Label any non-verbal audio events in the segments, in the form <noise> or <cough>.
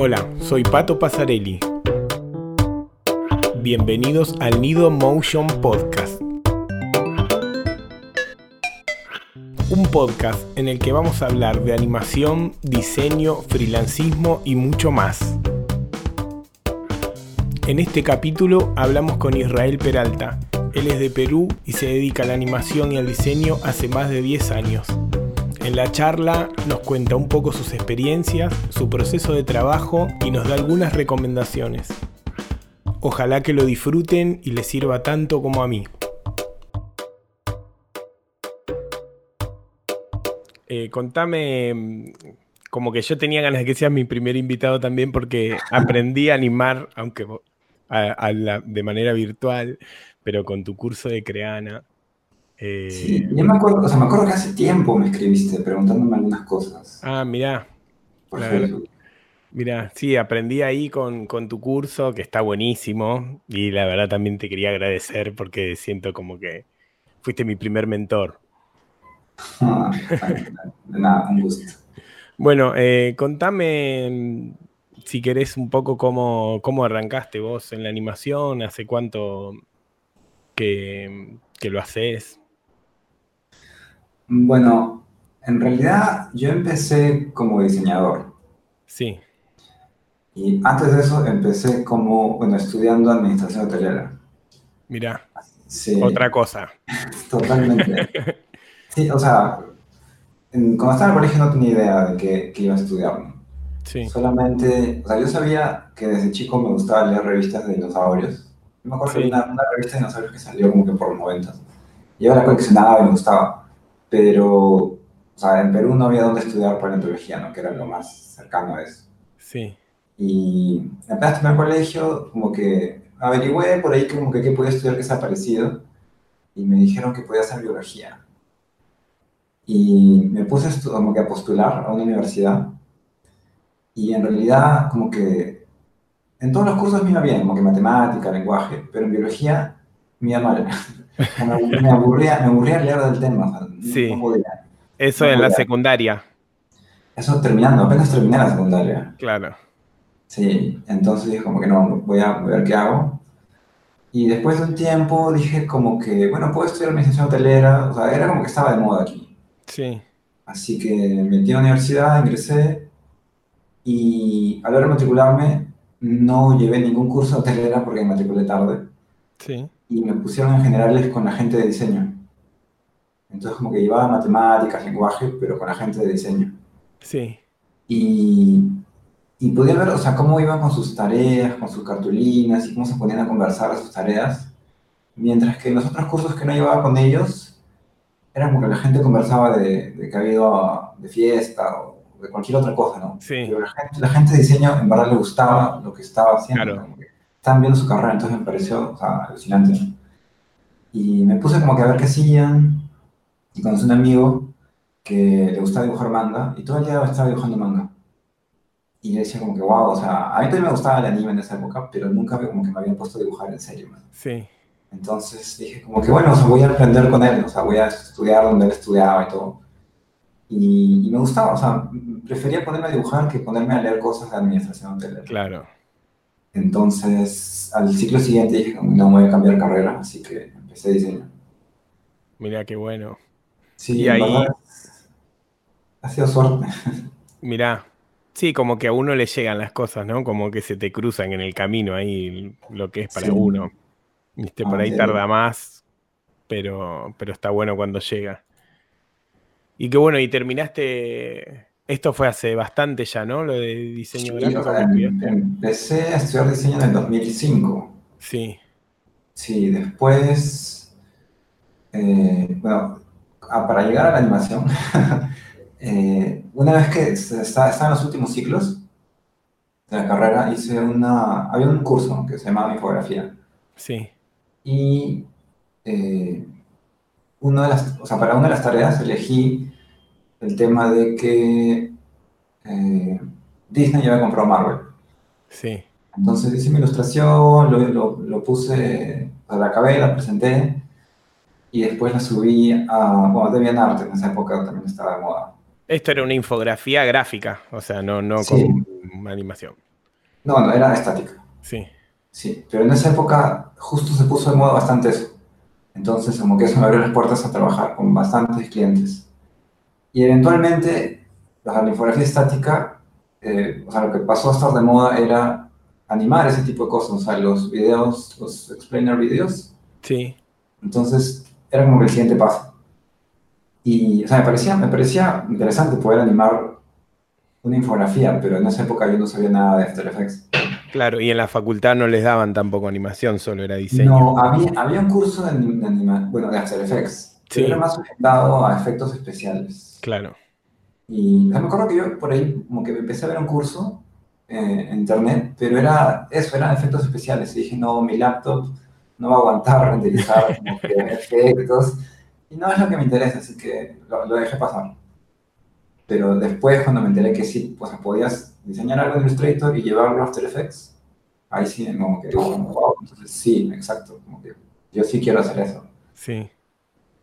Hola, soy Pato Pasarelli. Bienvenidos al Nido Motion Podcast. Un podcast en el que vamos a hablar de animación, diseño, freelancismo y mucho más. En este capítulo hablamos con Israel Peralta. Él es de Perú y se dedica a la animación y al diseño hace más de 10 años. En la charla nos cuenta un poco sus experiencias, su proceso de trabajo y nos da algunas recomendaciones. Ojalá que lo disfruten y les sirva tanto como a mí. Eh, contame, mm, como que yo tenía ganas de que seas mi primer invitado también porque aprendí a animar, aunque de manera virtual, pero con tu curso de Creana. Eh, sí, yo me acuerdo, o sea, me acuerdo que hace tiempo me escribiste preguntándome algunas cosas. Ah, mirá. Mira, sí, aprendí ahí con, tu curso, que está buenísimo, y la verdad también te quería agradecer porque siento como que fuiste mi primer mentor. <laughs> Ah, de nada, un gusto. Bueno, eh, contame si querés un poco cómo, cómo arrancaste vos en la animación, hace cuánto que, que lo haces. Bueno, en realidad yo empecé como diseñador. Sí. Y antes de eso empecé como, bueno, estudiando administración hotelera. Mira, sí. otra cosa. <laughs> Totalmente. sí, o sea, cuando estaba en el colegio no tenía idea de qué, iba a estudiar. Sí. Solamente, o sea, yo sabía que desde chico me gustaba leer revistas de dinosaurios. me acuerdo que una, una, revista de dinosaurios que salió como que por los 90. Y yo la coleccionaba y me gustaba pero, o sea, en Perú no había dónde estudiar paleontología, ¿no? Que era lo más cercano a eso. Sí. Y apenas terminé el colegio, como que averigüé por ahí como que qué podía estudiar que sea parecido, y me dijeron que podía hacer biología. Y me puse como que a postular a una universidad, y en realidad como que en todos los cursos me iba bien, como que matemática, lenguaje, pero en biología me iba mal. <laughs> <laughs> me, aburría, me aburría leer del tema. sí. Eso en la secundaria. Eso terminando, apenas terminé la secundaria. Claro. Sí, entonces dije como que no, voy a ver qué hago. Y después de un tiempo dije como que, bueno, puedo estudiar administración hotelera, o sea, era como que estaba de moda aquí. Sí. Así que me metí a la universidad, ingresé y al hora de matricularme no llevé ningún curso de hotelera porque me matriculé tarde. Sí y me pusieron en generales con la gente de diseño. Entonces como que llevaba matemáticas, lenguaje, pero con la gente de diseño. Sí. Y, y podía ver, o sea, cómo iban con sus tareas, con sus cartulinas y cómo se ponían a conversar sus tareas. Mientras que en los otros cursos que no llevaba con ellos, era como que la gente conversaba de, de que había ido de fiesta o de cualquier otra cosa, ¿no? Sí. Pero la gente, la gente de diseño en verdad le gustaba lo que estaba haciendo. Claro estaban viendo su carrera, entonces me pareció o sea, alucinante. Y me puse como que a ver qué hacían, y conocí un amigo que le gustaba dibujar manga, y todo el día estaba dibujando manga. Y yo decía como que, wow, o sea, a mí también me gustaba el anime en esa época, pero nunca como que me habían puesto a dibujar en serio. Sí. Entonces dije como que, bueno, o sea, voy a aprender con él, o sea, voy a estudiar donde él estudiaba y todo. Y, y me gustaba, o sea, prefería ponerme a dibujar que ponerme a leer cosas de administración hotelera. Claro. Entonces, al ciclo siguiente dije, no voy a cambiar carrera, así que empecé diseño. Mira qué bueno. Sí, y ahí ha sido suerte. Mira, sí, como que a uno le llegan las cosas, ¿no? Como que se te cruzan en el camino ahí lo que es para uno. Viste, por ahí tarda más, pero, pero está bueno cuando llega. Y qué bueno, y terminaste esto fue hace bastante ya, ¿no? Lo de diseño gráfico. Em, empecé a estudiar diseño en el 2005. Sí. Sí, después, eh, bueno, ah, para llegar a la animación, <laughs> eh, una vez que estaba, en los últimos ciclos de la carrera, hice una, había un curso que se llamaba Infografía. Sí. Y eh, una de las, o sea, para una de las tareas elegí el tema de que eh, Disney ya había comprado Marvel. Sí. Entonces hice mi ilustración, lo, lo, puse, la acabé, la presenté y después la subí a, bueno, DeviantArt, en esa época también estaba de moda. Esto era una infografía gráfica, o sea, no, no con animación. No, no, era estática. Sí. Sí, pero en esa época justo se puso de moda bastante eso. Entonces, como que eso me abrió las puertas a trabajar con bastantes clientes. Y eventualmente, la infografía estática, eh, o sea, lo que pasó a estar de moda era animar ese tipo de cosas, o sea, los videos, los explainer videos. Sí. Entonces, era como el siguiente paso. Y, o sea, me parecía, me parecía interesante poder animar una infografía, pero en esa época yo no sabía nada de After Effects. Claro, y en la facultad no les daban tampoco animación, solo era diseño. No, había, había un curso de, animación, bueno, de After Effects, sí. era más orientado a efectos especiales. Claro. Y me acuerdo que yo por ahí como que empecé a ver un curso eh, en internet, pero era eso, eran efectos especiales. Y dije, no, mi laptop no va a aguantar renderizar <laughs> como que efectos. Y no es lo que me interesa, así que lo, lo dejé pasar. Pero después, cuando me enteré que sí, pues podías diseñar algo en Illustrator y llevarlo a After Effects, ahí sí, como que, wow, entonces sí, exacto, como que yo sí quiero hacer eso. Sí.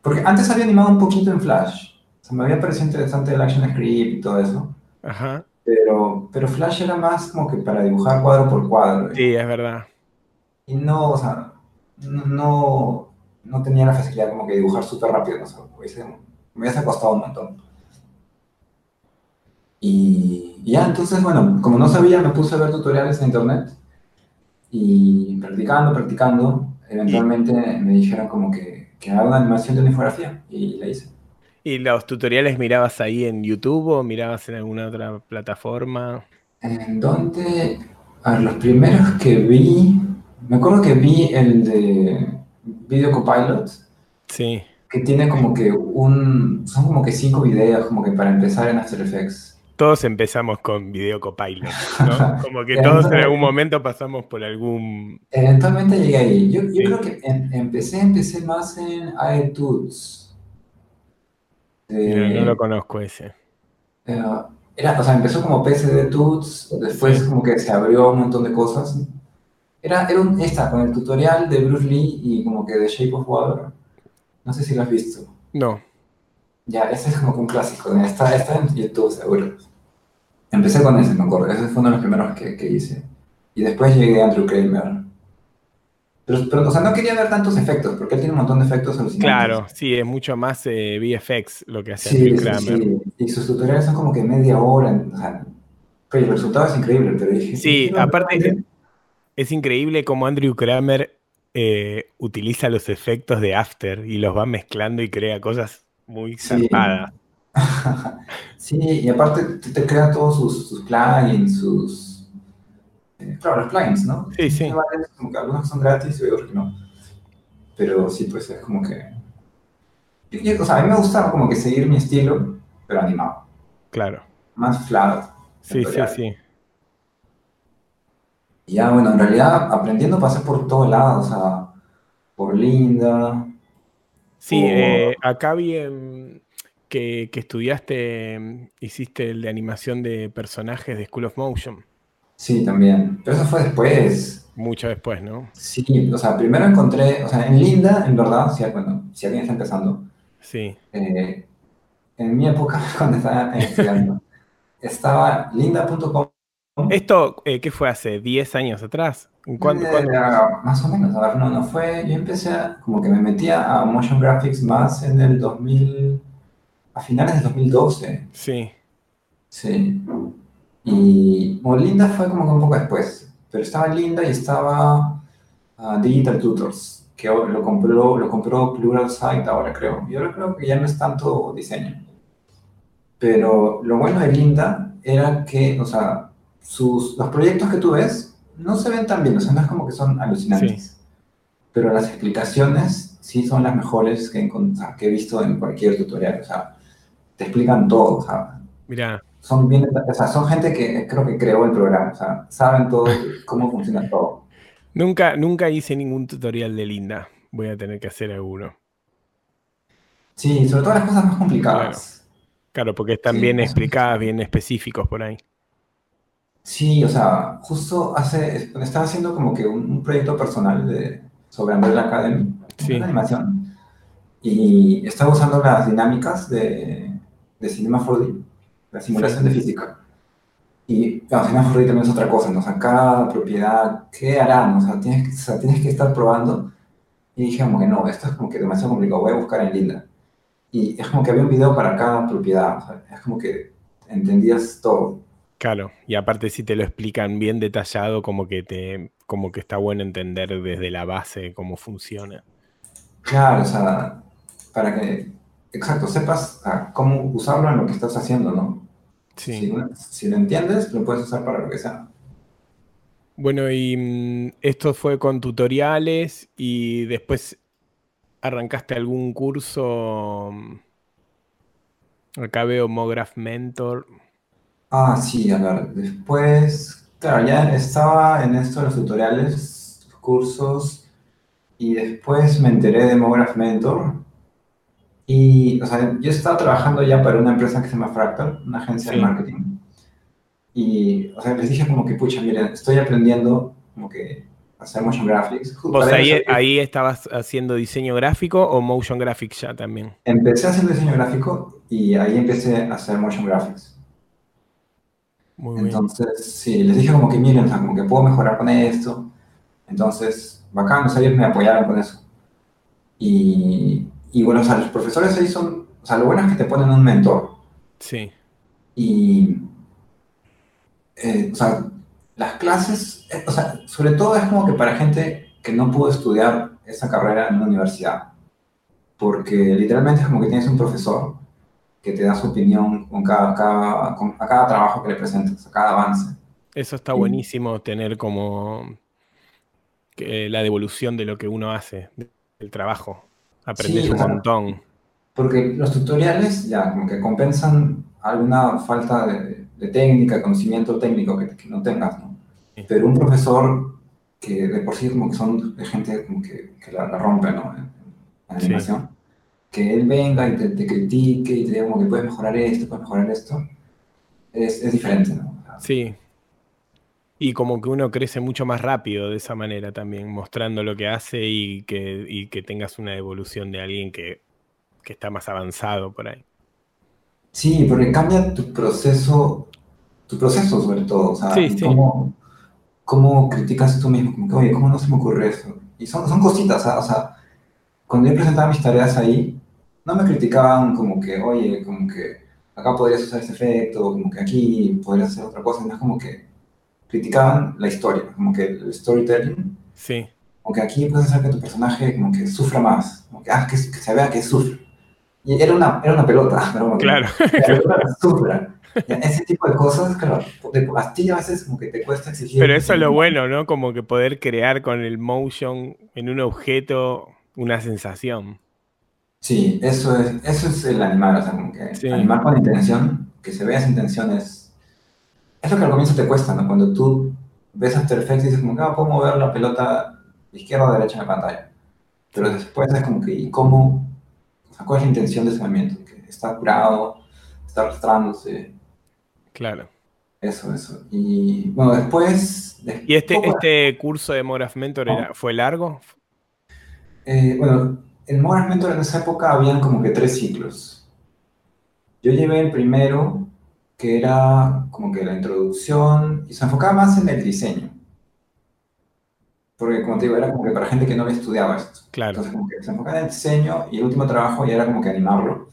Porque antes había animado un poquito en Flash, o sea, me había parecido interesante el Action Script y todo eso. Ajá. Pero, pero Flash era más como que para dibujar cuadro por cuadro. Sí, es verdad. Y no, o sea, no, no tenía la facilidad como que dibujar súper rápido, o sea, me hubiese costado un montón. Y, ya, entonces, bueno, como no sabía, me puse a ver tutoriales en internet y practicando, practicando, eventualmente me dijeron como que, que haga una animación de una infografía y la hice. ¿Y los tutoriales mirabas ahí en YouTube o mirabas en alguna otra plataforma? En donde, a ver, los primeros que vi, me acuerdo que vi el de Video Copilot. Sí. Que tiene como que un, son como que cinco videos como que para empezar en After Effects todos empezamos con Video Copilot, ¿no? <laughs> Como que todos en algún momento pasamos por algún... Eventualmente llegué ahí. Yo, creo que empecé, empecé más en iTunes. No lo conozco ese. Eh, era, o sea, empezó como PSD Tools, después como que se abrió un montón de cosas. Era, era un, esta, con el tutorial de Bruce Lee y como que de Shape of Water. No sé si lo has visto. No. Ya, ese es como que un clásico. Está, está en YouTube, seguro. Empecé con ese, me acuerdo. Ese fue uno de los primeros que, que hice. Y después llegué a Andrew Kramer. Pero, pero, o sea, no quería ver tantos efectos, porque él tiene un montón de efectos alucinantes. Claro, sí, es mucho más eh, VFX lo que hace Andrew Kramer. Sí, y sus tutoriales son como que media hora. O sea, el resultado es increíble, pero dije... Sí, aparte es, increíble como Andrew Kramer eh, utiliza los efectos de After y los va mezclando y crea cosas muy zarpada. <laughs> Sí. y aparte te, crea todos sus, plugins, sus... Eh, claro, los plugins, ¿no? Sí, sí. Como que algunos son gratis y otros que no. Pero sí, pues es como que... o sea, a mí me gusta como que seguir mi estilo, pero animado. Claro. Más flat. Sí, sí, sí. Y ya, bueno, en realidad aprendiendo pasé por todos lados, o sea, por Linda, Sí, eh, acá vi que, estudiaste, hiciste el de animación de personajes de School of Motion. Sí, también. Pero eso fue después. Mucho después, ¿no? Sí, o sea, primero encontré, o sea, en Linda, en verdad, si, bueno, si alguien está empezando. Sí. Eh, en mi época, <laughs> cuando estaba estudiando, <laughs> estaba linda.com ¿Esto eh, qué fue hace 10 años atrás? ¿Cuándo, eh, Más o menos, a ver, no, no fue. Yo empecé a, como que me metía a motion graphics más en el 2000, a finales del 2012. Sí. Sí. Y bueno, Linda fue como que un poco después. Pero estaba Linda y estaba ah, Digital Tutors, que lo compró, lo compró Plural Site ahora creo. Yo creo que ya no es tanto diseño. Pero lo bueno de Linda era que, o sea, sus, los proyectos que tú ves no se ven tan bien, o sea, no es como que son alucinantes. Pero las explicaciones sí son las mejores que, que he visto en cualquier tutorial, o sea, te explican todo, o sea, Mira. Son, bien, o sea, son gente que creo que creó el programa, o sea, saben todo, <laughs> cómo funciona todo. Nunca, nunca hice ningún tutorial de Linda, voy a tener que hacer alguno. Sí, sobre todo las cosas más complicadas. Claro, porque están bien explicadas, bien específicos por ahí. Sí, o sea, justo hace, estaba haciendo como que un, proyecto personal de, sobre Umbrella Academy, sí. una animación, y estaba usando las dinámicas de, de Cinema 4D, la simulación de física. Y al final también es otra cosa, ¿no? O sea, cada propiedad, ¿qué harán? O sea, tienes, o sea, tienes que estar probando. Y dije como que no, esto es como que demasiado complicado, voy a buscar en Linda. Y es como que había un video para cada propiedad, o sea, es como que entendías todo. Claro, y aparte si te lo explican bien detallado, como que te, como que está bueno entender desde la base cómo funciona. Claro, o sea, para que, exacto, sepas cómo usarlo en lo que estás haciendo, ¿no? Sí. Si, lo entiendes, lo puedes usar para lo que sea. Bueno, y mm, esto fue con tutoriales y después arrancaste algún curso. Mm, acá veo Mograph Mentor. Ah, sí, a ver, después, claro, ya estaba en esto de los tutoriales, cursos, y después me enteré de Mograph Mentor. Y, o sea, yo estaba trabajando ya para una empresa que se llama Fractal, una agencia de marketing. Y, o sea, les dije como que, pucha, miren, estoy aprendiendo como que hacer motion graphics. ¿Vos ahí, ahí estabas haciendo diseño gráfico o motion graphics ya también? Empecé haciendo diseño gráfico y ahí empecé a hacer motion graphics. Entonces, sí, les dije como que miren, o sea, como que puedo mejorar con esto. Entonces, bacán, o sea, ellos me apoyaron con eso. Y, y bueno, o sea, los profesores ahí son, o sea, lo bueno es que te ponen un mentor. Sí. Y, eh, o sea, las clases, eh, o sea, sobre todo es como que para gente que no pudo estudiar esa carrera en una universidad. Porque literalmente es como que tienes un profesor que te da su opinión con cada, cada, con, a cada trabajo que le presentas, a cada avance. Eso está buenísimo, tener como la devolución de lo que uno hace, del trabajo. Aprendes un montón. Porque los tutoriales ya como que compensan alguna falta de, de técnica, conocimiento técnico que, que no tengas, ¿no? Pero un profesor que de por sí como que son de gente como que, que la, rompe, ¿no? En, animación que él venga y te, critique y te diga como que puedes mejorar esto, puedes mejorar esto, es, es diferente, ¿no? Sí. Y como que uno crece mucho más rápido de esa manera también, mostrando lo que hace y que, y que tengas una evolución de alguien que, que está más avanzado por ahí. Sí, porque cambia tu proceso, tu proceso sobre todo, o sea, cómo, cómo, criticas tú mismo, como que, oye, ¿cómo no se me ocurre eso? Y son, son cositas, o sea, cuando yo presentaba mis tareas ahí, no me criticaban como que, oye, como que acá podrías usar este efecto, como que aquí podrías hacer otra cosa, no es como que criticaban la historia, como que el storytelling. Sí. Como que aquí puedes hacer que tu personaje como que sufra más, como que, ah, que, se vea que sufre. Y era una, era una pelota, <laughs> ¿no? claro. Que <laughs> sufra. Ese tipo de cosas, claro, de ti a veces como que te cuesta exigir. Pero eso es lo bueno, ¿no? Como que poder crear con el motion en un objeto una sensación. Sí, eso es, eso es el animar, o sea, como que animar con intención, que se vea esa intención es, es lo que al comienzo te cuesta, ¿no? Cuando tú ves After Effects y dices como, ah, puedo mover la pelota izquierda o derecha en la pantalla. Pero después es como que, ¿y cómo? O sea, ¿cuál es la intención de ese movimiento? Que está curado, está arrastrándose. Claro. Eso, eso. Y bueno, después... ¿Y este, este curso de Moraph Mentor era, fue largo? Eh, bueno, en Modern Mentor en esa época habían como que tres ciclos. Yo llevé el primero, que era como que la introducción, y se enfocaba más en el diseño. Porque, como te digo, era como que para gente que no había estudiado esto. Claro. Entonces, como que se enfocaba en el diseño, y el último trabajo ya era como que animarlo.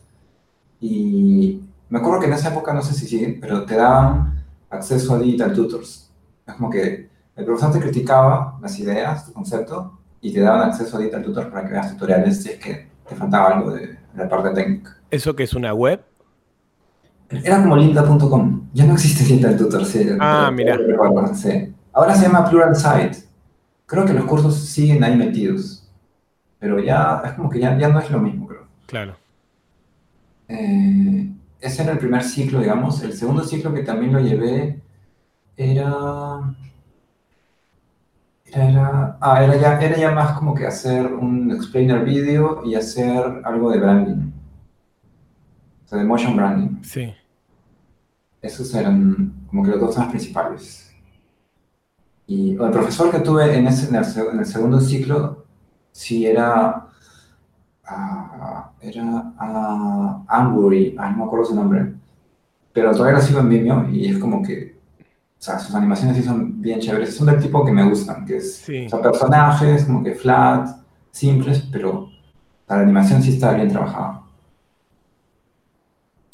Y me acuerdo que en esa época, no sé si siguen, pero te daban acceso a Digital Tutors. Es como que el profesor te criticaba las ideas, tu concepto, y te daban acceso a Digital Tutor para que veas tutoriales si es que te faltaba algo de, la parte técnica. ¿Eso que es una web? Era como linda.com. Ya no existe Digital Tutor, sí. Ah, mira. Sí. Ahora se llama Plural Site. Creo que los cursos siguen ahí metidos. Pero ya es como que ya, ya no es lo mismo, creo. Claro. Eh, ese era el primer ciclo, digamos. El segundo ciclo que también lo llevé era era, ah, era, ya, era ya más como que hacer un explainer video y hacer algo de branding. O sea, de motion branding. Sí. Esos eran como que los dos más principales. Y el profesor que tuve en, ese, en, el, segundo ciclo, sí era. Uh, era uh, Anbury, no me acuerdo su nombre. Pero todavía lo sigo en Vimeo y es como que sea, sus animaciones sí son bien chéveres. Son del tipo que me gustan, que es, son personajes como que flat, simples, pero la animación sí está bien trabajada.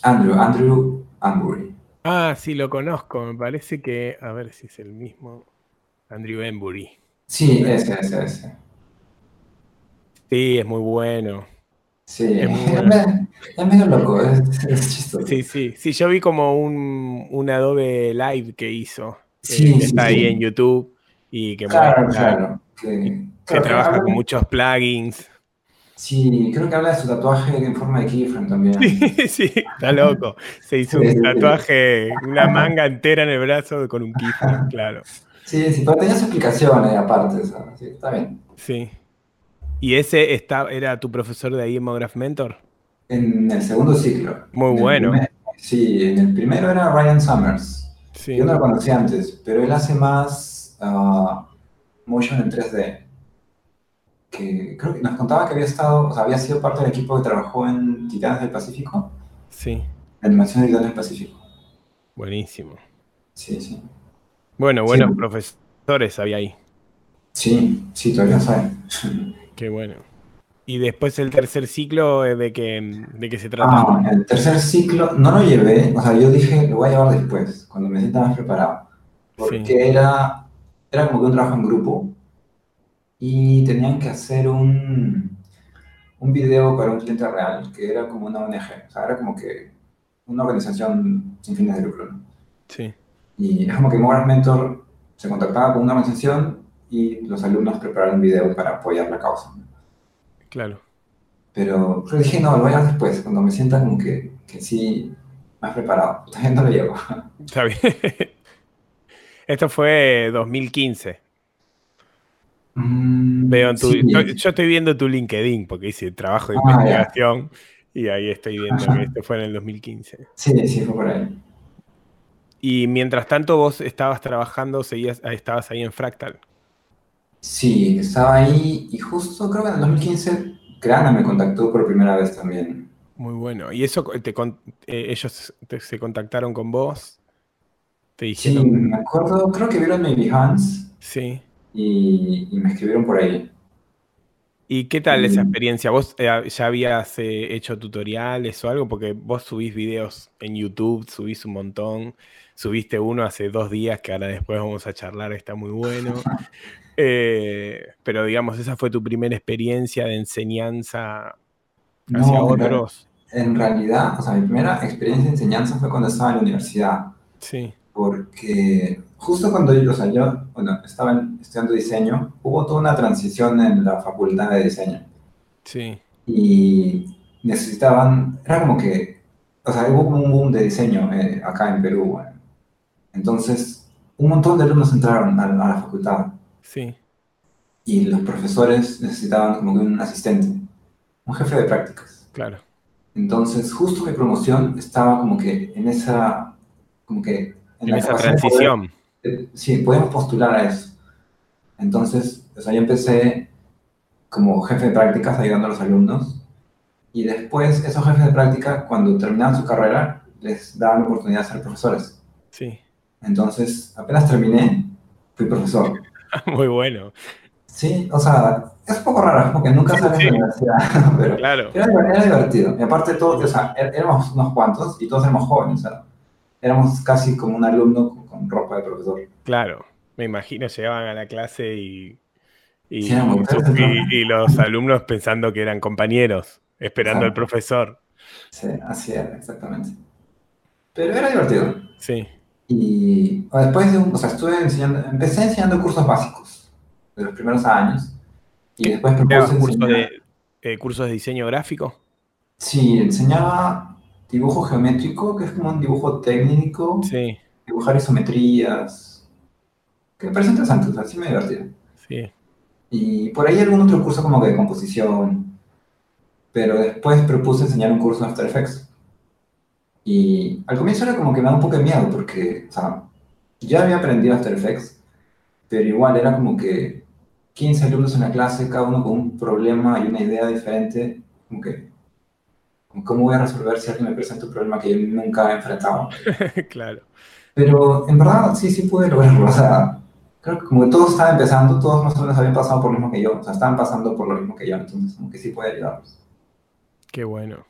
Andrew, Andrew Ambury. Ah, sí, lo conozco. Me parece que, a ver si es el mismo. Andrew Embury. Sí, ese, ese, ese. Sí, es muy bueno. Sí, es, medio loco, es, chistoso. Sí, sí, sí, yo vi como un, Adobe Live que hizo. Sí, que está ahí en YouTube y que, claro, claro, que, trabaja con muchos plugins. Sí, creo que habla de su tatuaje en forma de keyframe también. Sí, <laughs> sí, está loco. Se hizo un tatuaje, una manga entera en el brazo con un keyframe, claro. Sí, sí, pero tenía su explicación ahí aparte, sí, está bien. Sí. ¿Y ese está, era tu profesor de ahí en Mograph Mentor? En el segundo ciclo. Muy bueno. sí, en el primero era Ryan Summers. Sí. Yo no lo conocí antes, pero él hace más uh, motion en 3D. Que creo que nos contaba que había estado, o sea, había sido parte del equipo que trabajó en Titanes del Pacífico. Sí. animación de Titanes del Pacífico. Buenísimo. Sí, sí. Bueno, buenos profesores había ahí. Sí, sí, todavía saben. <laughs> Qué bueno. Y después el tercer ciclo, ¿de qué, de qué se trata? Ah, el tercer ciclo no lo llevé, o sea, yo dije, lo voy a llevar después, cuando me sienta más preparado. Porque era, era como que un trabajo en grupo y tenían que hacer un, un video para un cliente real, que era como una ONG, o sea, era como que una organización sin fines de lucro. Sí. Y es como que Mobile Mentor se contactaba con una organización y los alumnos prepararon un video para apoyar la causa. Claro. Pero yo dije, no, lo voy a hacer después, cuando me sienta como que, que sí, más preparado. <laughs> Todavía no lo llevo. Está bien. <laughs> Esto fue 2015. Mm, Veo tu, yo, estoy viendo tu LinkedIn porque hice trabajo de ah, investigación y ahí estoy viendo que esto fue en el 2015. Sí, sí, fue por ahí. Y mientras tanto vos estabas trabajando, seguías, estabas ahí en Fractal. Sí, estaba ahí y justo creo que en el 2015 Grana me contactó por primera vez también. Muy bueno. ¿Y eso te, eh, ellos se contactaron con vos? ¿Te dijeron? Sí, me acuerdo, creo que vieron mi Behance. Sí. Y, me escribieron por ahí. ¿Y qué tal esa experiencia? ¿Vos eh, ya habías eh, hecho tutoriales o algo? Porque vos subís videos en YouTube, subís un montón. Subiste uno hace dos días que ahora después vamos a charlar, está muy bueno. <laughs> Eh, pero digamos, esa fue tu primera experiencia de enseñanza hacia otros. En realidad, o sea, mi primera experiencia de enseñanza fue cuando estaba en la universidad. Sí. Porque justo cuando yo, o sea, yo bueno, estaba estudiando diseño, hubo toda una transición en la facultad de diseño. Sí. Y necesitaban, era como que, o sea, hubo como un boom de diseño eh, acá en Perú. Entonces, un montón de alumnos entraron a la facultad. Sí. Y los profesores necesitaban como que un asistente, un jefe de prácticas. Claro. Entonces, justo mi promoción estaba como que en esa, como que... En, esa transición. Eh, sí, podemos postular a eso. Entonces, o sea, yo empecé como jefe de prácticas ayudando a los alumnos y después esos jefes de práctica, cuando terminaban su carrera, les daban la oportunidad de ser profesores. Sí. Entonces, apenas terminé, fui profesor. <laughs> Muy bueno. Sí, o sea, es un poco raro, porque nunca sales de la universidad, <laughs> pero claro. era, divertido. Y aparte, todos, o sea, er, éramos unos cuantos y todos éramos jóvenes, o sea, éramos casi como un alumno con, ropa de profesor. Claro, me imagino llegaban a la clase y, y, y, los alumnos pensando que eran compañeros, esperando al profesor. Sí, así era, exactamente. Pero era divertido. Sí. Y después de un, o sea, estuve enseñando, empecé enseñando cursos básicos de los primeros años. Y después propuse de, eh, cursos de diseño gráfico? Sí, enseñaba dibujo geométrico, que es como un dibujo técnico. Sí. Dibujar isometrías. Que me parece interesante, o sea, sí me divertía. Sí. Y por ahí algún otro curso como que de composición. Pero después propuse enseñar un curso de After Effects. Y al comienzo era como que me da un poco de miedo porque, o sea, ya había aprendido After Effects, pero igual era como que 15 alumnos en la clase, cada uno con un problema y una idea diferente, como que, ¿cómo voy a resolver si alguien me presenta un problema que yo nunca he enfrentado? <laughs> claro. Pero en verdad sí, sí pude lograrlo. O sea, creo que como que todos estaban empezando, todos más o menos habían pasado por lo mismo que yo. O sea, estaban pasando por lo mismo que yo. Entonces, como que sí puede ayudarlos. Qué bueno.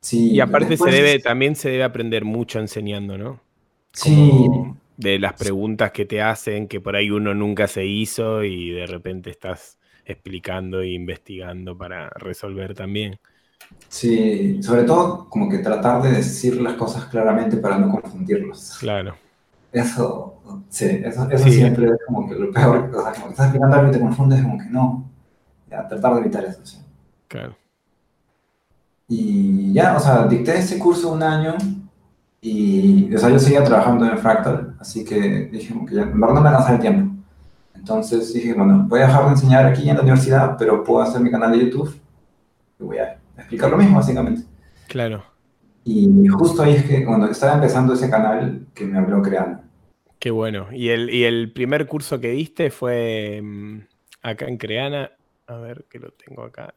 Sí. Y aparte se debe, también se debe aprender mucho enseñando, ¿no? Sí. de las preguntas que te hacen, que por ahí uno nunca se hizo y de repente estás explicando e investigando para resolver también. Sí, sobre todo como que tratar de decir las cosas claramente para no confundirlos. Claro. Eso, sí, eso, eso siempre es como que lo peor. O sea, como que estás explicando algo y te confundes, como que no. Ya, tratar de evitar eso, sí. Claro. Y ya, o sea, dicté ese curso un año y, o sea, yo seguía trabajando en Fractal, así que dije, que ya, en verdad no me alcanzaba el tiempo. Entonces dije, bueno, voy a dejar de enseñar aquí en la universidad, pero puedo hacer mi canal de YouTube y voy a explicar lo mismo, básicamente. Claro. Y justo ahí es que cuando estaba empezando ese canal, que me habló creando. Qué bueno. ¿Y el, y el primer curso que diste fue mm, acá en Creana? A ver, que lo tengo acá.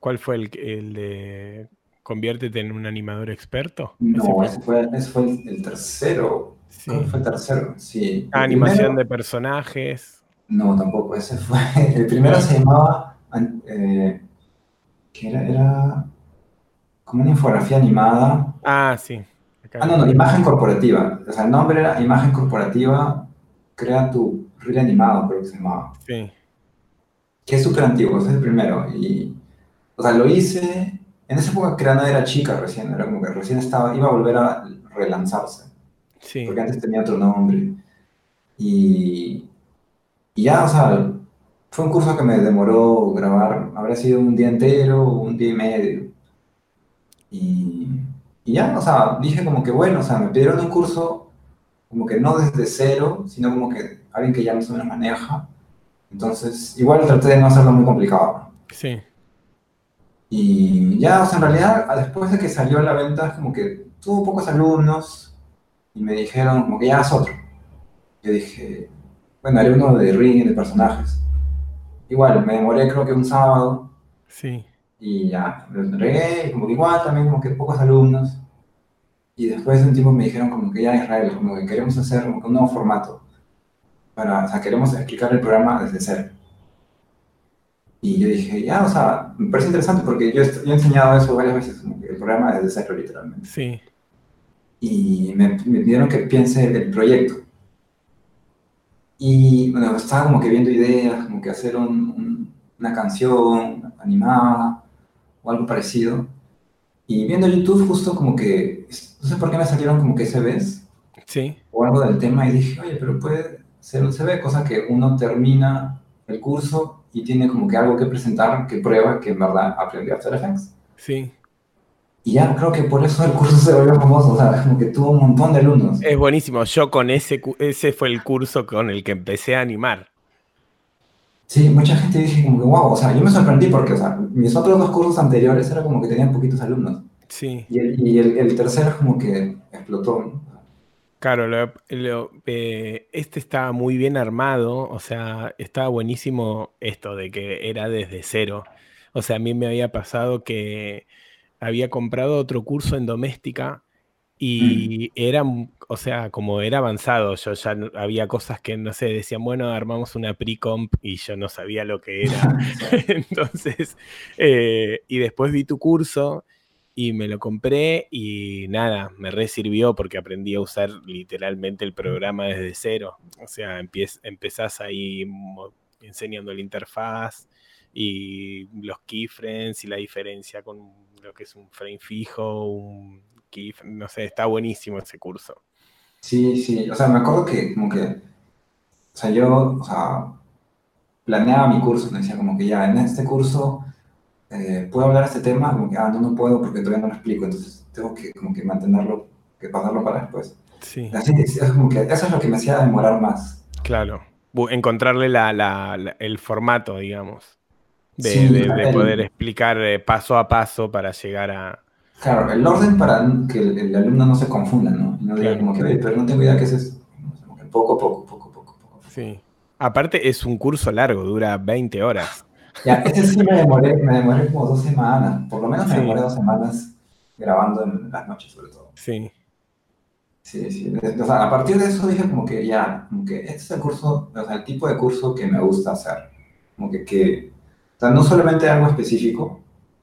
¿Cuál fue el, el de conviértete en un animador experto? No, ese fue, ese fue, el, tercero. Sí. fue el tercero? Sí. animación de personajes. No, tampoco. Ese fue. <laughs> El primero se llamaba. Eh, que era, era como una infografía animada. Ah, sí. ah, no, no, imagen corporativa. O sea, el nombre era imagen corporativa, crea tu reel animado, creo que se llamaba. Sí. Que es súper antiguo, ese es el primero. Y, o sea, lo hice, en esa época Creana era chica recién, era como que recién estaba, iba a volver a relanzarse. Sí. Porque antes tenía otro nombre. Y, y ya, o sea, fue un curso que me demoró grabar, habría sido un día entero, un día y medio. Y, ya, o sea, dije como que bueno, o sea, me pidieron un curso como que no desde cero, sino como que alguien que ya más o menos maneja. Entonces, igual traté de no hacerlo muy complicado. Sí. Y ya, o sea, en realidad, después de que salió a la venta, como que tuvo pocos alumnos y me dijeron como que ya haz otro. Yo dije, bueno, haré uno de ring, de personajes. Igual, me demoré creo que un sábado. Sí. Y ya, lo entregué, como que igual también como que pocos alumnos. Y después de un tiempo me dijeron como que ya Israel, como que queremos hacer como que un nuevo formato. Para, o sea, queremos explicar el programa desde cero. Y yo dije, ya, o sea, me parece interesante porque yo, yo he enseñado eso varias veces, como que el programa desde cero literalmente. Sí. Y me, me pidieron que piense el proyecto. Y bueno, estaba como que viendo ideas, como que hacer una canción animada o algo parecido. Y viendo YouTube justo como que, no sé por qué me salieron como que CVs. Sí. O algo del tema y dije, oye, pero puede ser un CV, cosa que uno termina el curso y tiene como que algo que presentar que prueba que en verdad aprendió After Effects. Sí. Y ya creo que por eso el curso se volvió famoso, o sea, como que tuvo un montón de alumnos. Es buenísimo, yo con ese, ese fue el curso con el que empecé a animar. Sí, mucha gente dice como que wow, o sea, yo me sorprendí porque, o sea, mis otros dos cursos anteriores era como que tenían poquitos alumnos. Sí. Y el, y el, tercero como que explotó, Claro, eh, este estaba muy bien armado, o sea, estaba buenísimo esto de que era desde cero. O sea, a mí me había pasado que había comprado otro curso en doméstica mm. y era, o sea, como era avanzado, yo ya había cosas que, no sé, decían, bueno, armamos una pre-comp y yo no sabía lo que era. <laughs> <laughs> Entonces, eh, y después vi tu curso y me lo compré y nada, me resirvió porque aprendí a usar literalmente el programa desde cero. O sea, empezás ahí enseñando la interfaz y los keyframes y la diferencia con lo que es un frame fijo, un key, no sé, está buenísimo ese curso. Sí, sí, o sea, me acuerdo que como que, o sea, yo, o sea, planeaba mi curso, me decía como que ya, en este curso, eh, ¿puedo hablar de este tema? Como que, ah, no, no puedo porque todavía no lo explico, entonces tengo que como que mantenerlo, que pasarlo para después. Sí. Así, es como que eso es lo que me hacía demorar más. Claro, encontrarle la, la, el formato, digamos de, poder explicar eh, paso a paso para llegar a... Claro, el orden para que el, alumno no se confunda, ¿no? Y no diga como que, pero no tengo idea qué es eso. Poco a poco, poco a poco, poco. Sí. Aparte es un curso largo, dura 20 horas. Ya, ese sí me demoré, me demoré como dos semanas. Por lo menos me demoré dos semanas grabando en las noches sobre todo. Sí. Sí, sí. O sea, a partir de eso dije como que ya, como que este es el curso, o sea, el tipo de curso que me gusta hacer. Como que, que o sea, no solamente algo específico,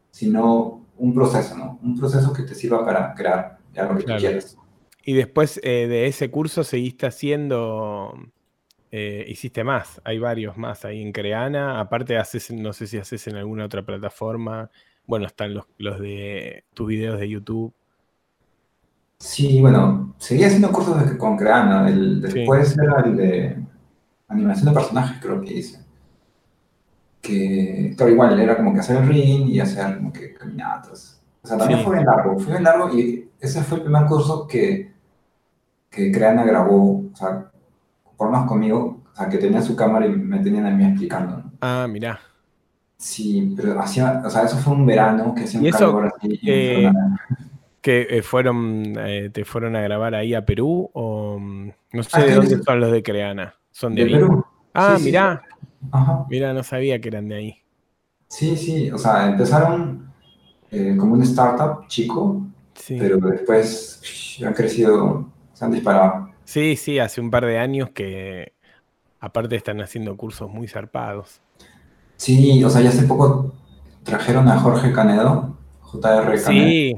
sino un proceso, ¿no? Un proceso que te sirva para crear algo que quieras. Y después eh, de ese curso seguiste haciendo, eh, hiciste más, hay varios más ahí en Creana, aparte haces, no sé si haces en alguna otra plataforma, bueno, están los, los de tus videos de YouTube. Sí, bueno, seguía haciendo cursos con Creana. El, después era el de animación de personajes, creo que hice. Que, todo igual, era como que hacer el ring y hacer como que caminatas. O sea, también fue bien largo, fue bien largo y ese fue el primer curso que, que Creana grabó, o sea, por más conmigo, o sea, que tenía su cámara y me tenían a mí explicando. Ah, mira. Sí, pero hacía, o sea, eso fue un verano que hacía un calor así. Y que eh, fueron, eh, te fueron a grabar ahí a Perú o mm, no sé ah, de dónde son los de Creana. Son de, Perú. Ah, mirá. Mirá, no sabía que eran de ahí. Sí, sí, o sea, empezaron eh, como un startup chico, pero después han crecido, se han disparado. Sí, sí, hace un par de años que aparte están haciendo cursos muy zarpados. Sí, o sea, ya hace poco trajeron a Jorge Canedo, JR Canedo. Sí,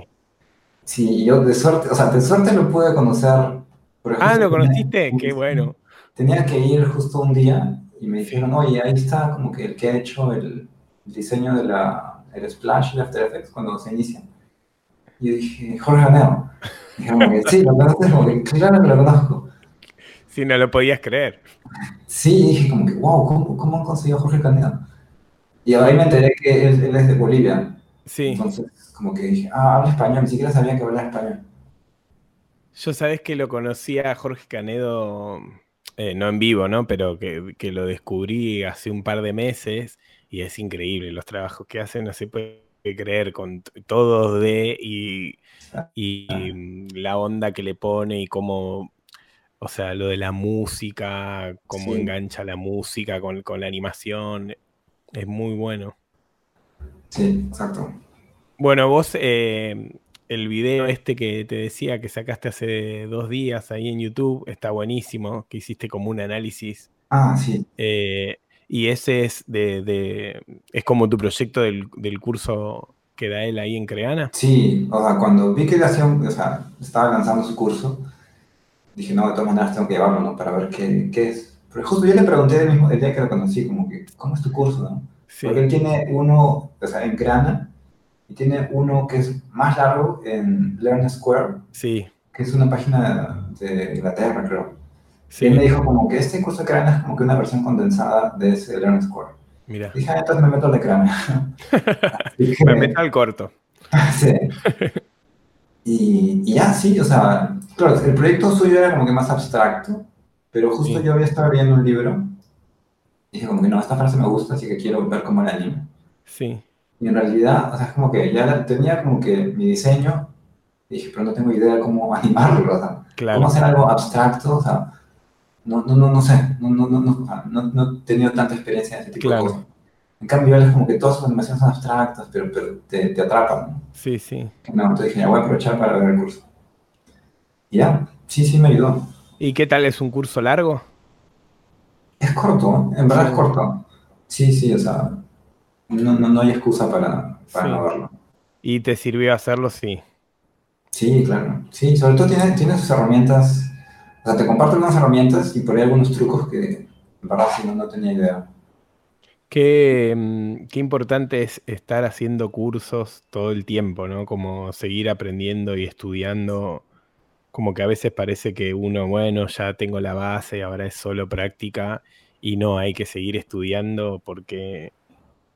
Sí, yo de suerte, o sea, de suerte lo pude conocer. ah, ¿lo conociste? Qué bueno. Tenía que ir justo un día y me dijeron, oye, ahí está como que el que ha hecho el, diseño de la, el splash de After Effects cuando se inicia. Y yo dije, Jorge Aneo. Dije, sí, lo conoces, como que claro que lo conozco. Sí, no lo podías creer. Sí, dije como que, wow, ¿cómo, cómo han conseguido Jorge Canedo? Y ahí me enteré que él, él es de Bolivia. Sí. Entonces, como que dije, ah, habla español, ni siquiera sabía que hablaba español. Yo sabes que lo conocí a Jorge Canedo, eh, no en vivo, ¿no? Pero que, lo descubrí hace un par de meses y es increíble los trabajos que hace, no se puede creer con todo de y, y la onda que le pone y cómo, o sea, lo de la música, cómo engancha la música con, con la animación, es muy bueno. Sí, exacto. Bueno, vos, eh, el video este que te decía que sacaste hace dos días ahí en YouTube, está buenísimo, que hiciste como un análisis. Ah, sí. Eh, y ese es de, es como tu proyecto del, curso que da él ahí en Creana. Sí, o sea, cuando vi que hacía o sea, estaba lanzando su curso, dije, no, de todas maneras tengo que llevarlo, ¿no? Para ver qué, qué es. Pero justo yo le pregunté el mismo el día que lo conocí, como que, ¿cómo es tu curso, no? Porque él tiene uno, o sea, en Creana, y tiene uno que es más largo en Learn Square. Sí. Que es una página de Inglaterra, creo. Sí. Y él me dijo como que este curso de Crana es como que una versión condensada de ese Learn Square. Mira. dije, ah, entonces me meto al de Crana. <laughs> me meto al corto. <laughs> sí. Y, y, ya, sí, o sea, claro, el proyecto suyo era como que más abstracto, pero justo yo había estado viendo un libro y dije como que no, esta frase me gusta, así que quiero ver cómo la anima. Sí. Y en realidad, o sea, es como que ya tenía como que mi diseño, y dije, pero no tengo idea de cómo <laughs> animarlo, o sea, cómo hacer algo abstracto, o sea, no, no, no, no sé, no, no, no, no, no, he tenido tanta experiencia en ese tipo de cosas. En cambio, es como que todas sus animaciones son abstractas, pero, pero te, te atrapan, ¿no? Sí, sí. No, entonces dije, ya voy a aprovechar para ver el curso. Y ya, sí, sí me ayudó. ¿Y qué tal? ¿Es un curso largo? Es corto, en verdad es corto. Sí, sí, o sea, no, no, no hay excusa para, para no verlo. ¿Y te sirvió hacerlo? Sí. Sí, claro. Sí, sobre todo tiene, tiene sus herramientas. O sea, te comparto algunas herramientas y por ahí algunos trucos que en verdad si no, no tenía idea. Qué, mm, qué, importante es estar haciendo cursos todo el tiempo, ¿no? Como seguir aprendiendo y estudiando. Como que a veces parece que uno, bueno, ya tengo la base, y ahora es solo práctica. Y no, hay que seguir estudiando porque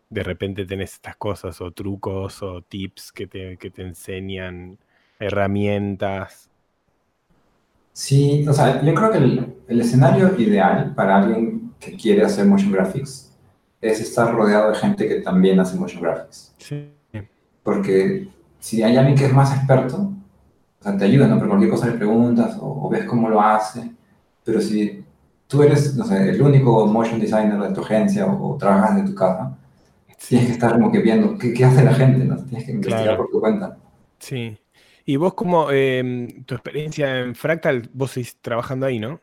de repente tenés estas cosas o trucos o tips que te, que te enseñan, herramientas. Sí, o sea, yo creo que el, el, escenario ideal para alguien que quiere hacer motion graphics es estar rodeado de gente que también hace motion graphics. Sí. Porque si hay alguien que es más experto, o sea, te ayuda, ¿no? Pero cualquier cosa le preguntas o, ves cómo lo hace. Pero si tú eres, no sé, el único motion designer de tu agencia o, o trabajas de tu casa, Tienes que estar como que viendo qué, hace la gente, ¿no? Tienes que investigar por tu cuenta. Sí. Y vos como em, tu experiencia en Fractal, vos seguís trabajando ahí, ¿no?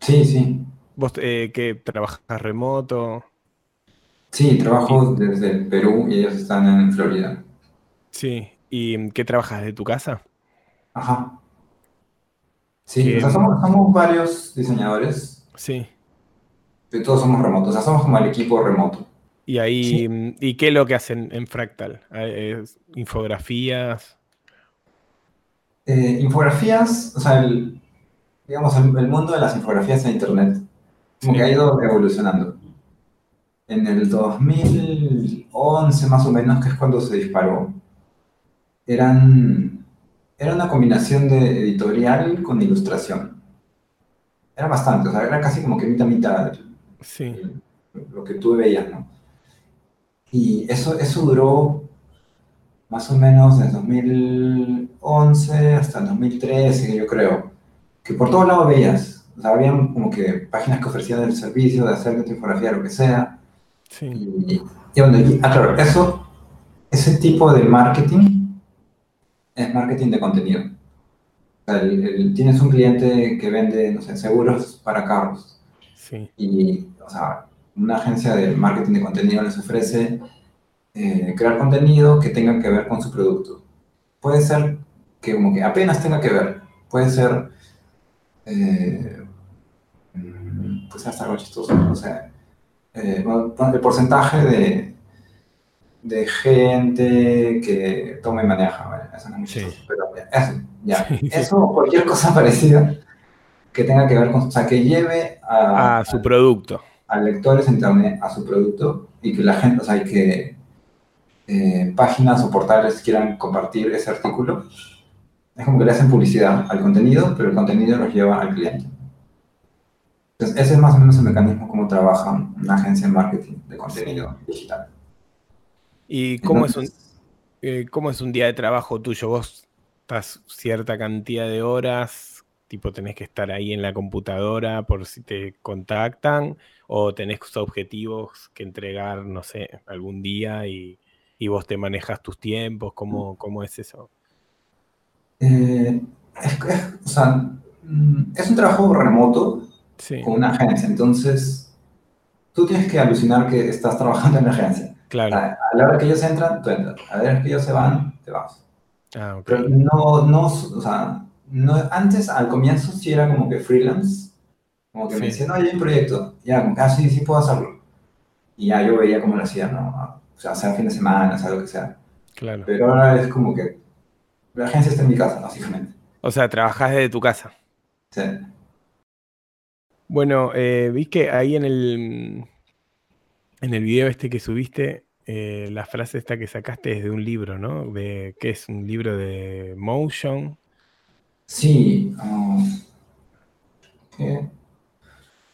Sí, sí. ¿Vos eh, que trabajas remoto? Sí, trabajo desde Perú y ellos están en Florida. Sí, ¿y qué trabajas de tu casa? Ajá. Sí, o sea, somos, varios diseñadores. Sí. Y todos somos remotos, o sea, somos como el equipo remoto. ¿Y ahí, ¿y qué es lo que hacen en Fractal? ¿Infografías? Eh, infografías, o sea, el, digamos, el, mundo de las infografías en Internet, como que ha ido evolucionando. En el 2011 más o menos, que es cuando se disparó, eran, era una combinación de editorial con ilustración. Era bastante, o sea, era casi como que mitad mitad sí. lo que tú veías, ¿no? Y eso, eso duró más o menos desde 2011 hasta 2013, yo creo, que por todos lados veías. O sea, habían como que páginas que ofrecían el servicio de hacer infografía, lo que sea. Sí. Y, y, ah, claro, eso, ese tipo de marketing es marketing de contenido. O sea, tienes un cliente que vende, no sé, seguros para carros. Sí. Y, o sea, una agencia de marketing de contenido les ofrece eh, crear contenido que tenga que ver con su producto. Puede ser que como que apenas tenga que ver. Puede ser, eh, mm, pues hasta algo chistoso, o sea, eh, el porcentaje de, de gente que toma y maneja, eso no es muy chistoso, pero eso, ya, <laughs> eso cualquier cosa parecida que tenga que ver con, o sea, que lleve a, su producto. A lectores en internet a su producto y que la gente, o sea, que eh, páginas o portales quieran compartir ese artículo, es como que le hacen publicidad al contenido, pero el contenido los lleva al cliente. Entonces, ese es más o menos el mecanismo como trabaja una agencia de marketing de contenido digital. ¿Y cómo, es un, eh, cómo es un día de trabajo tuyo? ¿Vos estás cierta cantidad de horas? Tipo, tenés que estar ahí en la computadora por si te contactan, o tenés objetivos que entregar, no sé, algún día y, y vos te manejas tus tiempos? ¿Cómo, cómo es eso? Eh, es, o sea, mm, es, un trabajo remoto con una agencia, entonces tú tienes que alucinar que estás trabajando en la agencia. Claro. A, la hora que ellos entran, tú entras. A la hora que ellos se van, te vas. Ah, okay. Pero no, no, o sea, no, antes, al comienzo, sí era como que freelance. Como que me decían, no, hay un proyecto. Ya, ah, sí, sí puedo hacerlo. Y ya yo veía cómo lo hacía, ¿no? O sea, sea fin de semana, sea lo que sea. Claro. Pero ahora es como que la agencia está en mi casa, básicamente. O sea, trabajas desde tu casa. Sí. Bueno, eh, vi que ahí en el, en el video este que subiste, eh, la frase esta que sacaste es de un libro, ¿no? De, ¿Qué es? ¿Un libro de motion? Sí. Um, ¿qué?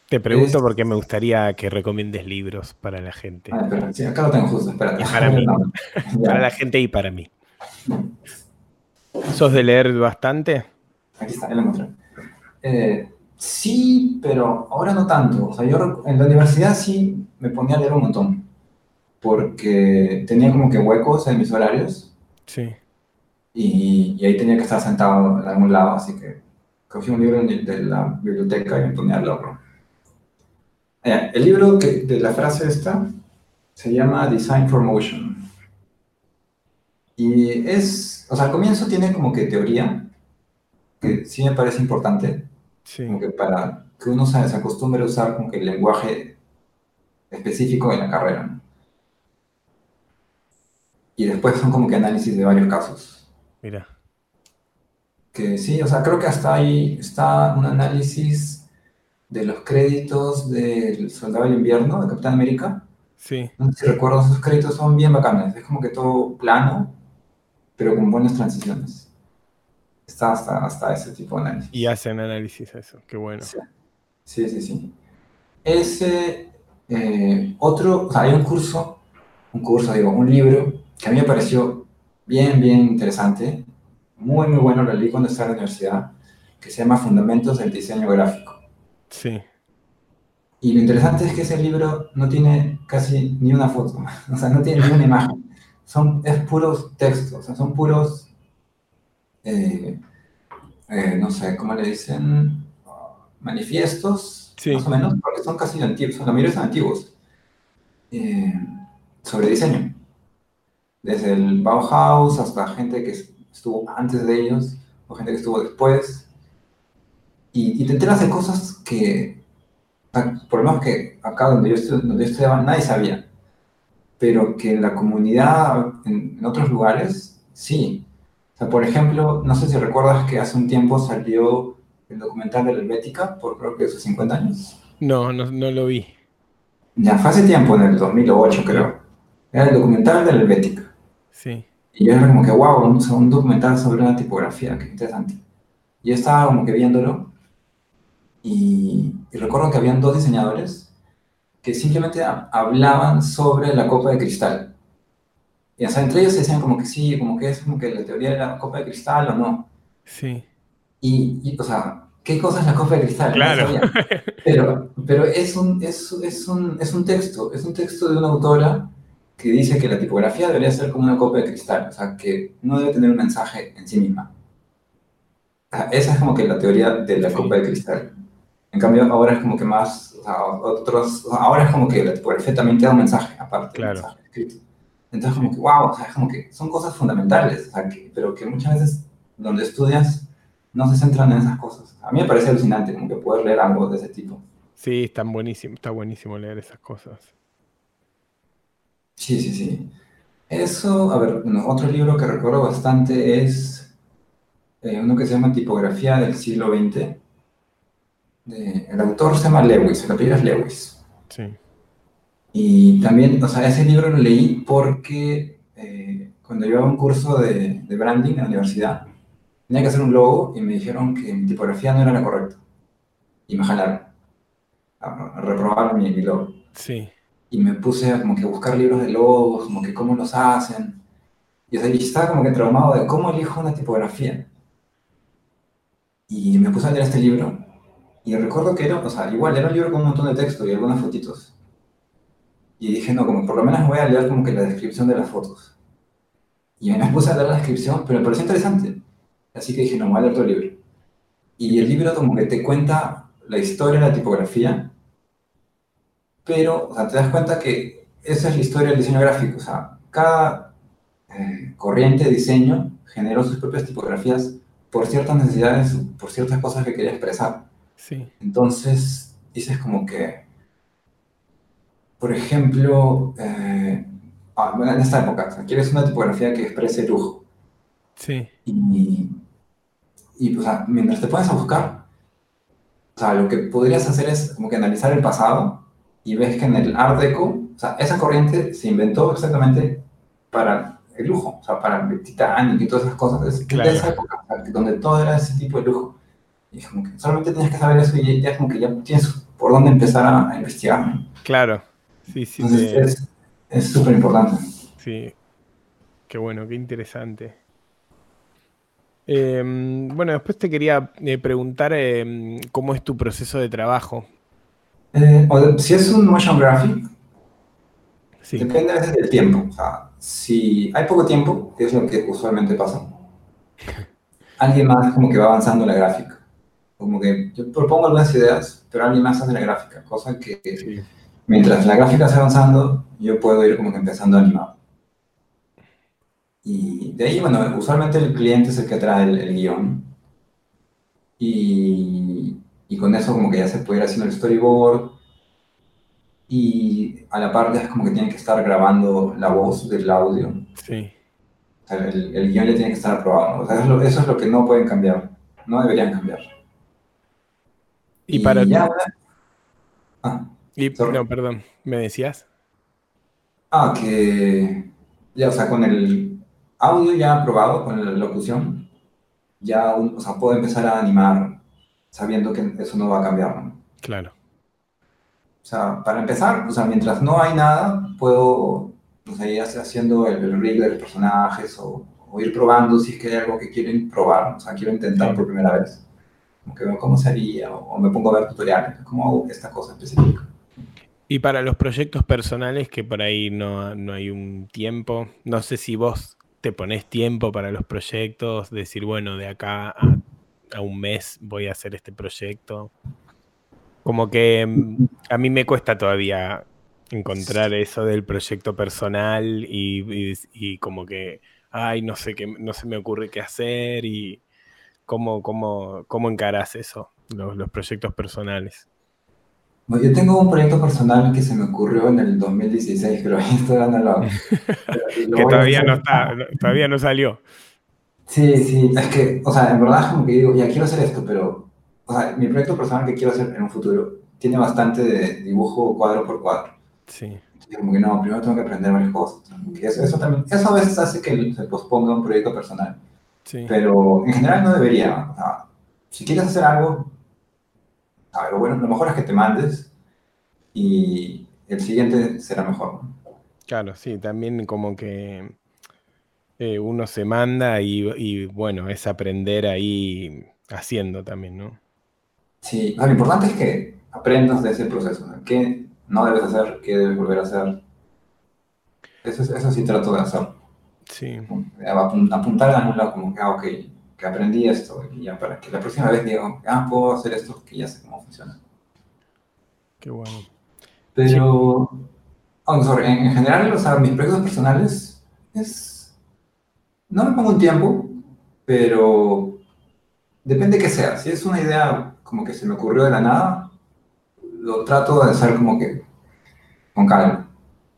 Te pregunto porque me gustaría que recomiendes libros para la gente. Ah, pero, sí, acá lo tengo justo, espérate. para mí. <laughs> para la gente y para mí. ¿Sos de leer bastante? Aquí está, ya lo encontré. Eh, sí, pero ahora no tanto. O sea, yo en la universidad sí me ponía a leer un montón. Porque tenía como que huecos en mis horarios. Sí. Y, y ahí tenía que estar sentado en algún lado, así que cogí un libro de la biblioteca y me ponía a leerlo. Eh, el libro de la frase esta se llama Design for Motion. Y es, o sea, al comienzo tiene como que teoría, que sí me parece importante, como que para que uno se, acostumbre a usar como que el lenguaje específico en la carrera. Y después son como que análisis de varios casos. Mira. Que sí, o sea, creo que hasta ahí está un análisis de los créditos del Soldado del Invierno, de Capitán América. Sí. No sé si recuerdo, esos créditos son bien bacanes. Es como que todo plano, pero con buenas transiciones. Está hasta, hasta ese tipo de análisis. Y hacen análisis a eso, qué bueno. Sí, sí, sí. Ese, eh, otro, o sea, hay un curso, un curso, digo, un libro que a mí me pareció bien, bien interesante, muy, muy bueno, lo leí cuando estaba en la universidad, que se llama Fundamentos del Diseño Gráfico. Sí. Y lo interesante es que ese libro no tiene casi ni una foto, <laughs> o sea, no tiene ni una imagen. Son, es puros textos, o sea, son puros eh, eh, no sé, ¿cómo le dicen? Manifiestos, más o menos, porque son casi antiguos, la mayoría son antiguos, sobre diseño. Desde el Bauhaus hasta gente que estuvo antes de ellos, o gente que estuvo después. Y, y te enteras de cosas que, por lo menos que acá donde yo, donde yo estudiaba, nadie sabía pero que en la comunidad, en, otros lugares, sí. O sea, por ejemplo, no sé si recuerdas que hace un tiempo salió el documental de la Helvética, por creo que hace 50 años. No, no, no lo vi. Ya, fue hace tiempo, en el 2008 creo. Era el documental de la Helvética. Sí. Y yo era como que, wow, un, un documental sobre una tipografía, qué interesante. Y yo estaba como que viéndolo y, y recuerdo que habían dos diseñadores que simplemente hablaban sobre la copa de cristal. Y o sea, entre ellos se decían como que sí, como que es como que la teoría de la copa de cristal o no. Sí. Y, o sea, ¿qué cosa es la copa de cristal? Claro. <laughs> pero, pero es, un, es, es, un, es un texto, es un texto de una autora que dice que la tipografía debería ser como una copa de cristal, o sea, que no debe tener un mensaje en sí misma. Esa es como que la teoría de la copa de cristal. En cambio, ahora es como que más, o sea, otros, ahora es como que tipografía también te da un mensaje, aparte claro. mensaje escrito. Entonces, como que, wow, o sea, es como que son cosas fundamentales, o sea, que, pero que muchas veces donde estudias no se centran en esas cosas. A mí me parece alucinante como que poder leer algo de ese tipo. Sí, está buenísimo, está buenísimo leer esas cosas. Sí, sí, sí. Eso, a ver, otro libro que recuerdo bastante es eh, uno que se llama Tipografía del siglo XX el autor se llama Lewis, el apellido es Lewis. Sí. Y también, o sea, ese libro lo leí porque eh, cuando yo un curso de, de, branding en la universidad, tenía que hacer un logo y me dijeron que mi tipografía no era la correcta. Y me jalaron. A, reprobar mi, logo. Sí. Y me puse a como que buscar libros de logos, como que cómo los hacen. Y, o sea, y estaba como que traumado de cómo elijo una tipografía. Y me puse a leer este libro y recuerdo que era, o sea, igual era un libro con un montón de texto y algunas fotitos. Y dije, no, como por lo menos voy a leer como que la descripción de las fotos. Y me <laughs> puse a leer la descripción, pero me pareció interesante. Así que dije, no, voy a leer todo el libro. Y el libro como que te cuenta la historia de la tipografía, pero, o sea, te das cuenta que esa es la historia del diseño gráfico. O sea, cada eh, corriente de diseño generó sus propias tipografías por ciertas necesidades, por ciertas cosas que quería expresar. Entonces, dices como que, por ejemplo, eh, ah, en esta época, quieres una tipografía que exprese lujo. Sí. Y, y pues, mientras te pones a buscar, o sea, lo que podrías hacer es como que analizar el pasado y ves que en el Art Deco, o sea, esa corriente se inventó exactamente para el lujo, o sea, para el Titanic y todas esas cosas. Es de esa época, donde todo era ese tipo de lujo. Y como que solamente tienes que saber eso y ya como que ya tienes por dónde empezar a, investigar. Claro, sí, sí. es súper importante. Sí, qué bueno, qué interesante. Em, bueno, después te quería eh, preguntar em, cómo es tu proceso de trabajo. Eh, si es un motion graphic, depende a veces del tiempo. O sea, si hay poco tiempo, que es lo que usualmente pasa, <laughs> alguien más como que va avanzando la gráfica como que yo propongo algunas ideas, pero alguien más hace la gráfica, cosa que mientras la gráfica está avanzando, yo puedo ir como que empezando a animar. Y de ahí, bueno, usualmente el cliente es el que trae el, guion. Y, y, con eso como que ya se puede ir haciendo el storyboard. Y a la parte es como que tiene que estar grabando la voz del audio. Sí. O sea, el, el guion ya tiene que estar aprobado. O sea, eso, eso es lo que no pueden cambiar. No deberían cambiar. Y, para... Ya, ah, no, perdón, ¿me decías? Ah, que ya, o sea, con el audio ya aprobado, con la locución, ya, o sea, puedo empezar a animar sabiendo que eso no va a cambiar, ¿no? Claro. O sea, para empezar, o sea, mientras no hay nada, puedo, o sea, ir haciendo el, el rig de los personajes o, o, ir probando si es que hay algo que quieren probar, o sea, quiero intentar por primera vez que veo cómo sería o, me pongo a ver tutoriales, cómo hago esta cosa específica. Y para los proyectos personales que por ahí no, no hay un tiempo, no sé si vos te pones tiempo para los proyectos, decir, bueno, de acá a, un mes voy a hacer este proyecto. Como que mm, a mí me cuesta todavía encontrar eso del proyecto personal y, como que, ay, no sé qué, no se me ocurre qué hacer y cómo, cómo, cómo encarás eso, los, proyectos personales. yo tengo un proyecto personal que se me ocurrió en el 2016, <laughs> pero estoy dando que todavía no <laughs> está, todavía no salió. Sí, sí, es que, o sea, en verdad es como que digo, ya quiero hacer esto, pero, o sea, mi proyecto personal que quiero hacer en un futuro tiene bastante de dibujo cuadro por cuadro. Sí. como que no, primero tengo que aprender varias cosas. Eso, eso, también, eso a veces hace que se posponga un proyecto personal. Sí. Pero en general no debería. O sea, si quieres hacer algo, a ver, bueno, lo mejor es que te mandes y el siguiente será mejor. Claro, sí, también como que eh, uno se manda y, y, bueno, es aprender ahí haciendo también, ¿no? Sí, lo importante es que aprendas de ese proceso. ¿no? ¿Qué no debes hacer? ¿Qué debes volver a hacer? Eso, eso sí trato de hacer. Sí. Apuntar a un lado como que, ah, ok, que aprendí esto, y ya para que la próxima vez diga, ah, puedo hacer esto, que ya sé cómo funciona. Qué bueno. Pero, oh, en, general, o sea, mis proyectos personales es... No me pongo un tiempo, pero depende de qué sea. Si es una idea como que se me ocurrió de la nada, lo trato de hacer como que con calma.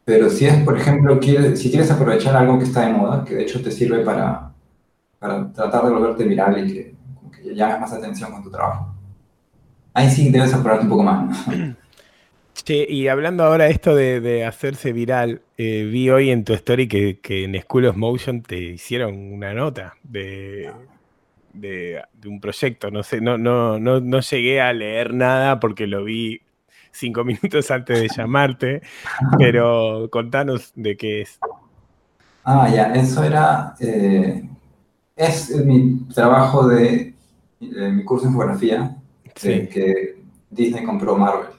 Pero si es, por ejemplo, si quieres aprovechar algo que está de moda, que de hecho te sirve para, para tratar de volverte viral y que, que llames más atención con tu trabajo, ahí sí debes apurarte un poco más. <clears throat> Che, y hablando ahora de esto de, hacerse viral, eh, vi hoy en tu story que, que, en School of Motion te hicieron una nota de, de, un proyecto. No sé, no, no, no, no llegué a leer nada porque lo vi cinco minutos antes de llamarte, pero contanos de qué es. Ah, ya, eso era, eh, es mi trabajo de, mi curso en fotografía, que Disney compró Marvel.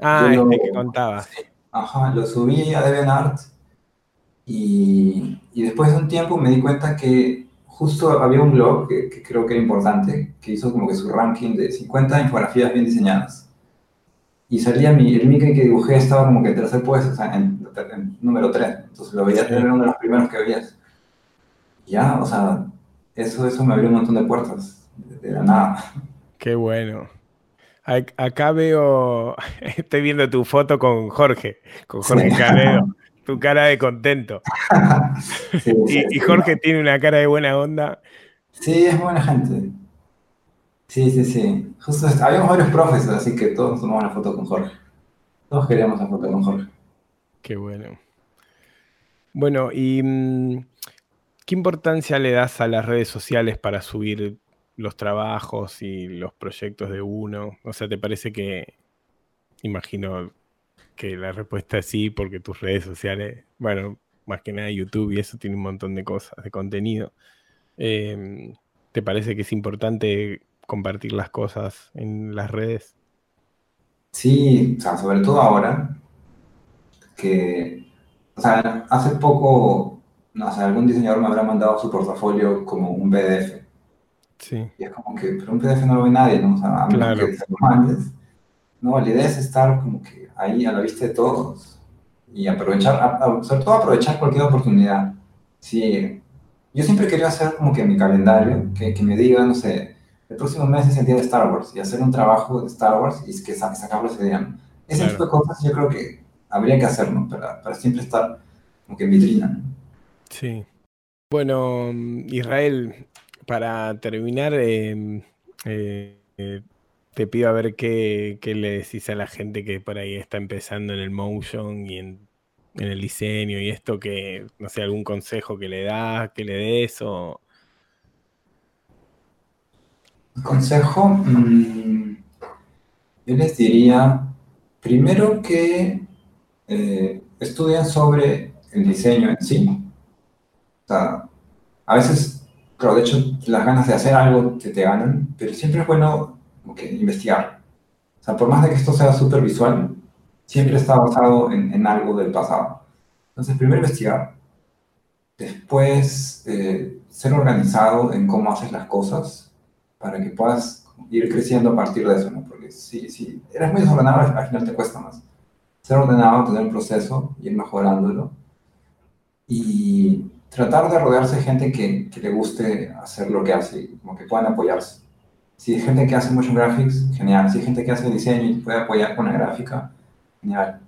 Ah, este que contaba. ajá, lo subí a DeviantArt y, y después de un tiempo me di cuenta que justo había un blog que, creo que era importante, que hizo como que su ranking de 50 infografías bien diseñadas. Y salía mi, el Mickey que dibujé estaba como que en tercer puesto, o sea, en, número 3. Entonces lo veía tener uno de los primeros que veías. Ya, o sea, eso, eso me abrió un montón de puertas, de, la nada. Qué bueno. Acá veo, <laughs> estoy viendo tu foto con Jorge, con Jorge sí. tu cara de contento. <laughs> y, Jorge tiene una cara de buena onda. Sí, es buena gente. Sí, sí, sí. Justo habíamos varios profes, así que todos tomamos la foto con Jorge. Todos queríamos la foto con Jorge. Qué bueno. Bueno, ¿y mm, qué importancia le das a las redes sociales para subir los trabajos y los proyectos de uno? O sea, ¿te parece que, imagino, que la respuesta es sí, porque tus redes sociales, bueno, más que nada YouTube y eso tiene un montón de cosas, de contenido. Em, ¿Te parece que es importante compartir las cosas en las redes? Sí, o sea, sobre todo ahora, que, o sea, hace poco, no sé, algún diseñador me habrá mandado su portafolio como un PDF. Sí. Y es como que, pero un PDF no lo ve nadie, ¿no? O sea, a claro. que se lo mandes. No, la idea es estar como que ahí a la vista de todos y aprovechar, sobre todo aprovechar cualquier oportunidad. Sí, yo siempre quería hacer como que mi calendario, que, que me diga, no sé, el próximo mes es el día de Star Wars y hacer un trabajo de Star Wars y que sacarlo ese día. Ese tipo de cosas yo creo que habría que hacerlo para, para siempre estar como que en vitrina. Sí. Bueno, Israel, para terminar, eh, eh, te pido a ver qué, le decís a la gente que por ahí está empezando en el motion y en, el diseño y esto, que, no sé, algún consejo que le das, que le des o... Consejo, mm, yo les diría, primero que eh, estudien sobre el diseño en sí. O sea, a veces, claro, de hecho, las ganas de hacer algo te, te ganan, pero siempre es bueno que investigar. O sea, por más de que esto sea súper visual, siempre está basado en, en, algo del pasado. Entonces, primero investigar. Después, eh, ser organizado en cómo haces las cosas para que puedas ir creciendo a partir de eso, ¿no? Porque si, si eres muy desordenado, al final te cuesta más. Ser ordenado, tener un proceso, ir mejorándolo y tratar de rodearse de gente que, que, le guste hacer lo que hace, como que puedan apoyarse. Si hay gente que hace motion graphics, genial. Si hay gente que hace diseño y puede apoyar con la gráfica, genial.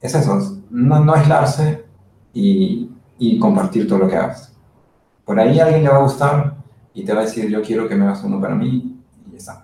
Es eso, no, no aislarse y, y compartir todo lo que hagas. Por ahí a alguien le va a gustar y te va a decir, yo quiero que me hagas uno para mí, y ya está.